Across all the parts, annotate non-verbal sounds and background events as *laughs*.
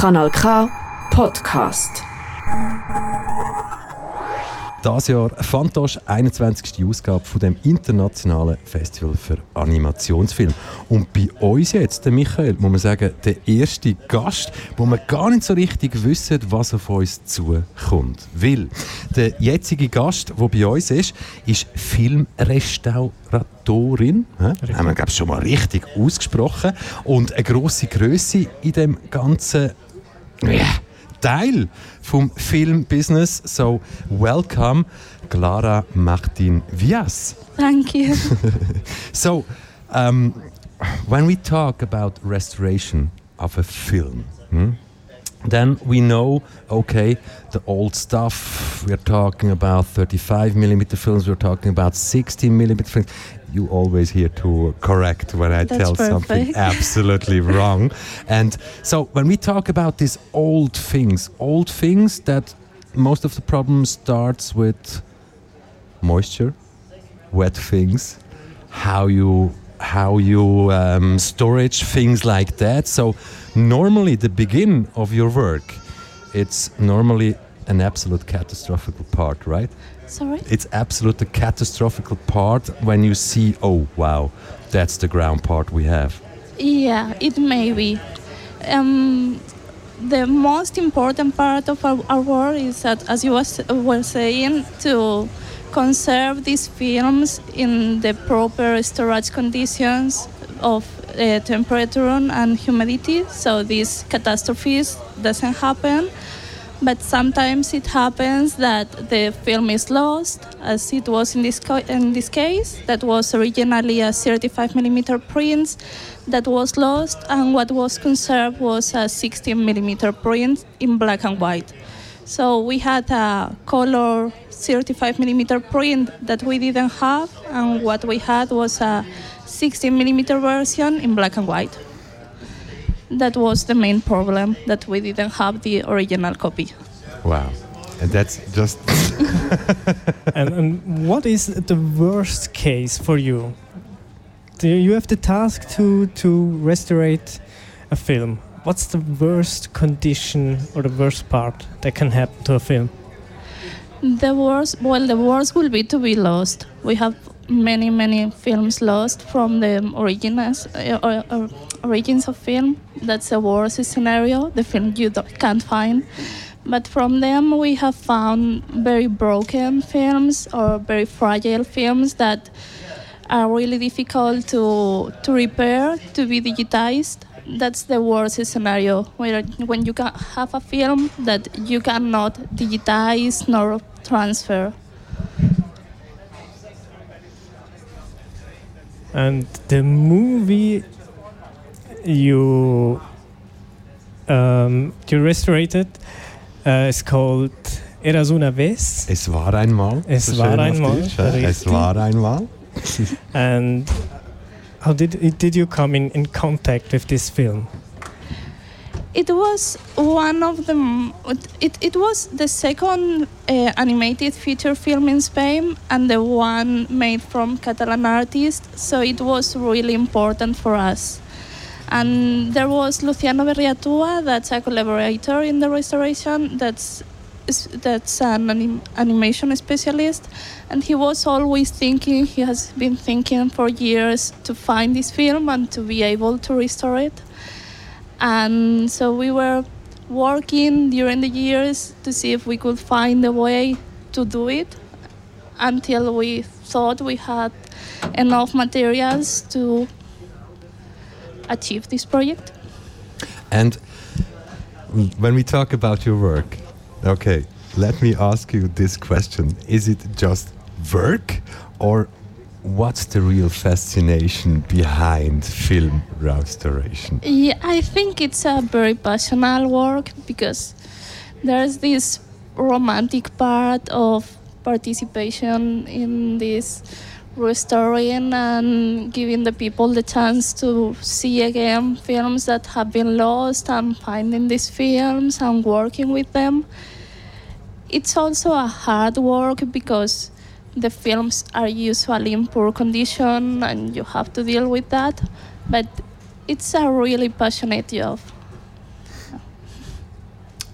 Kanal K Podcast. Das Jahr Fantosch 21. Ausgabe von dem internationalen Festival für Animationsfilm. Und bei uns jetzt, der Michael, muss man sagen, der erste Gast, wo man gar nicht so richtig wissen, was auf uns zukommt. Weil der jetzige Gast, der bei uns ist, ist Filmrestauratorin. Ja? Haben wir, glaube ich, schon mal richtig ausgesprochen. Und eine grosse Größe in dem ganzen Teil vom Filmbusiness. So, welcome, Clara Martín Villas. Thank you. *laughs* so, um, when we talk about restoration of a film, hmm, then we know, okay, the old stuff. We're talking about 35 millimeter films. We're talking about 16 millimeter films. You always here to correct when I That's tell perfect. something *laughs* absolutely wrong. And so when we talk about these old things, old things that most of the problem starts with moisture, wet things, how you how you um, storage things like that. So normally the begin of your work, it's normally an absolute catastrophical part, right? Sorry? It's absolutely catastrophical part when you see, oh wow, that's the ground part we have. Yeah, it may be. Um, the most important part of our, our work is that, as you was, were saying, to conserve these films in the proper storage conditions of uh, temperature and humidity, so these catastrophes doesn't happen. But sometimes it happens that the film is lost, as it was in this, in this case. That was originally a 35 millimeter print that was lost, and what was conserved was a 16 millimeter print in black and white. So we had a color 35 millimeter print that we didn't have, and what we had was a 16 millimeter version in black and white. That was the main problem that we didn't have the original copy. Wow. And that's just *laughs* and, and what is the worst case for you? Do you have the task to to restaurate a film? What's the worst condition or the worst part that can happen to a film? The worst, well, the worst will be to be lost. We have many, many films lost from the originals, uh, or origins of film. That's the worst scenario. The film you can't find. But from them, we have found very broken films or very fragile films that are really difficult to to repair, to be digitized. That's the worst scenario where when you can have a film that you cannot digitize nor transfer. And the movie you um, you restorated uh, is called Érase una vez. Es war einmal. Es so war einmal, Deutsch, ja? Es war einmal. *laughs* And how did did you come in, in contact with this film? It was one of the. It, it was the second uh, animated feature film in Spain and the one made from Catalan artists, so it was really important for us. And there was Luciano Berriatua, that's a collaborator in the restoration, that's that's an anim- animation specialist, and he was always thinking. He has been thinking for years to find this film and to be able to restore it and so we were working during the years to see if we could find a way to do it until we thought we had enough materials to achieve this project And when we talk about your work, okay, let me ask you this question. Is it just work or what's the real fascination behind film restoration? Yeah, I think it's a very passionate work because there's this romantic part of participation in this restoring and giving the people the chance to see again films that have been lost and finding these films and working with them. It's also a hard work because the films are usually in poor condition and you have to deal with that but it's a really passionate job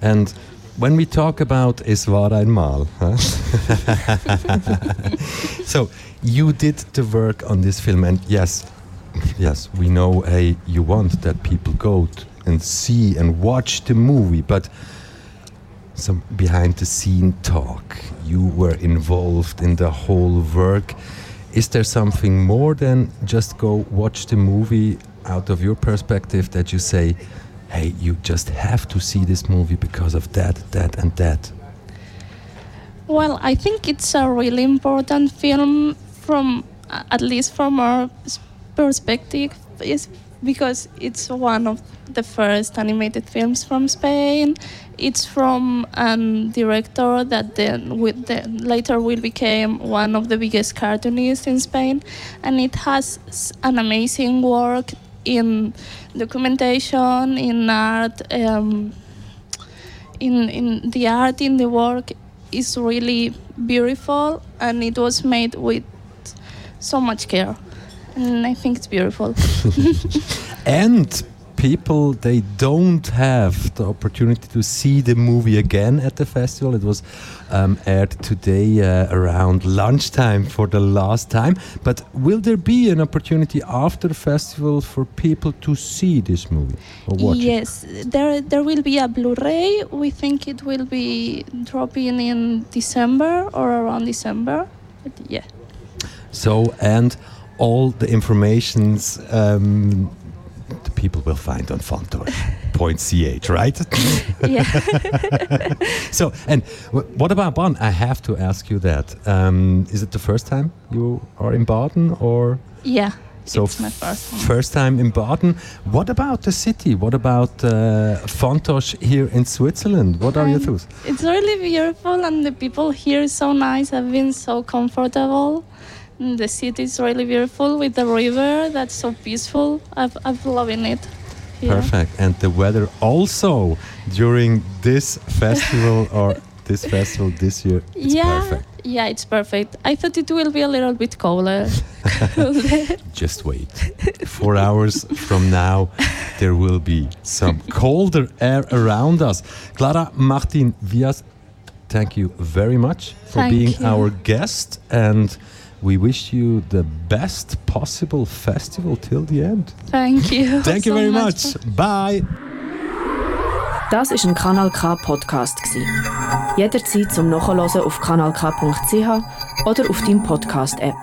And when we talk about Es war einmal, huh? *laughs* so you did the work on this film, and yes, yes, we know, hey, you want that people go t- and see and watch the movie, but some behind the scene talk. You were involved in the whole work. Is there something more than just go watch the movie out of your perspective that you say, hey, you just have to see this movie because of that, that, and that? Well, I think it's a really important film from, uh, at least from our perspective, is because it's one of the first animated films from Spain. It's from a director that then with the, later will become one of the biggest cartoonists in Spain, and it has an amazing work in documentation, in art. Um, in in the art in the work is really beautiful and it was made with so much care and i think it's beautiful *laughs* *laughs* And people, they don't have the opportunity to see the movie again at the festival. It was um, aired today uh, around lunchtime for the last time. But will there be an opportunity after the festival for people to see this movie or watch it? yes there there will be a blu-ray we think it will be dropping in december or around december but yeah So, and all the informations um, people will find on fantoche.ch, right? *laughs* yeah *laughs* So, and wh- what about Baden? I have to ask you that. Um, is it the first time you are in Baden, or yeah so it's my first one. first time in Baden? What about the city? What about uh, Fantoche here in Switzerland? What are your Um, thoughts? It's really beautiful, and the people here is so nice. I've been so comfortable. And the city is really beautiful with the river. That's so peaceful. I've I've loving it. here. Perfect. And the weather also during this festival *laughs* or this festival this year, yeah, perfect. yeah, it's perfect. I thought it will be a little bit colder. *laughs* Just wait. Four hours from now, there will be some colder air around us. Clara Martín Villas, thank you very much for Thank being you. our guest. And we wish you the best possible festival till the end. Thank you. *laughs* Thank you so very much. Bye. Das ist ein Kanal K Podcast gsi. Jederzeit zum Nachhören auf kanalk.ch oder auf deinem Podcast App.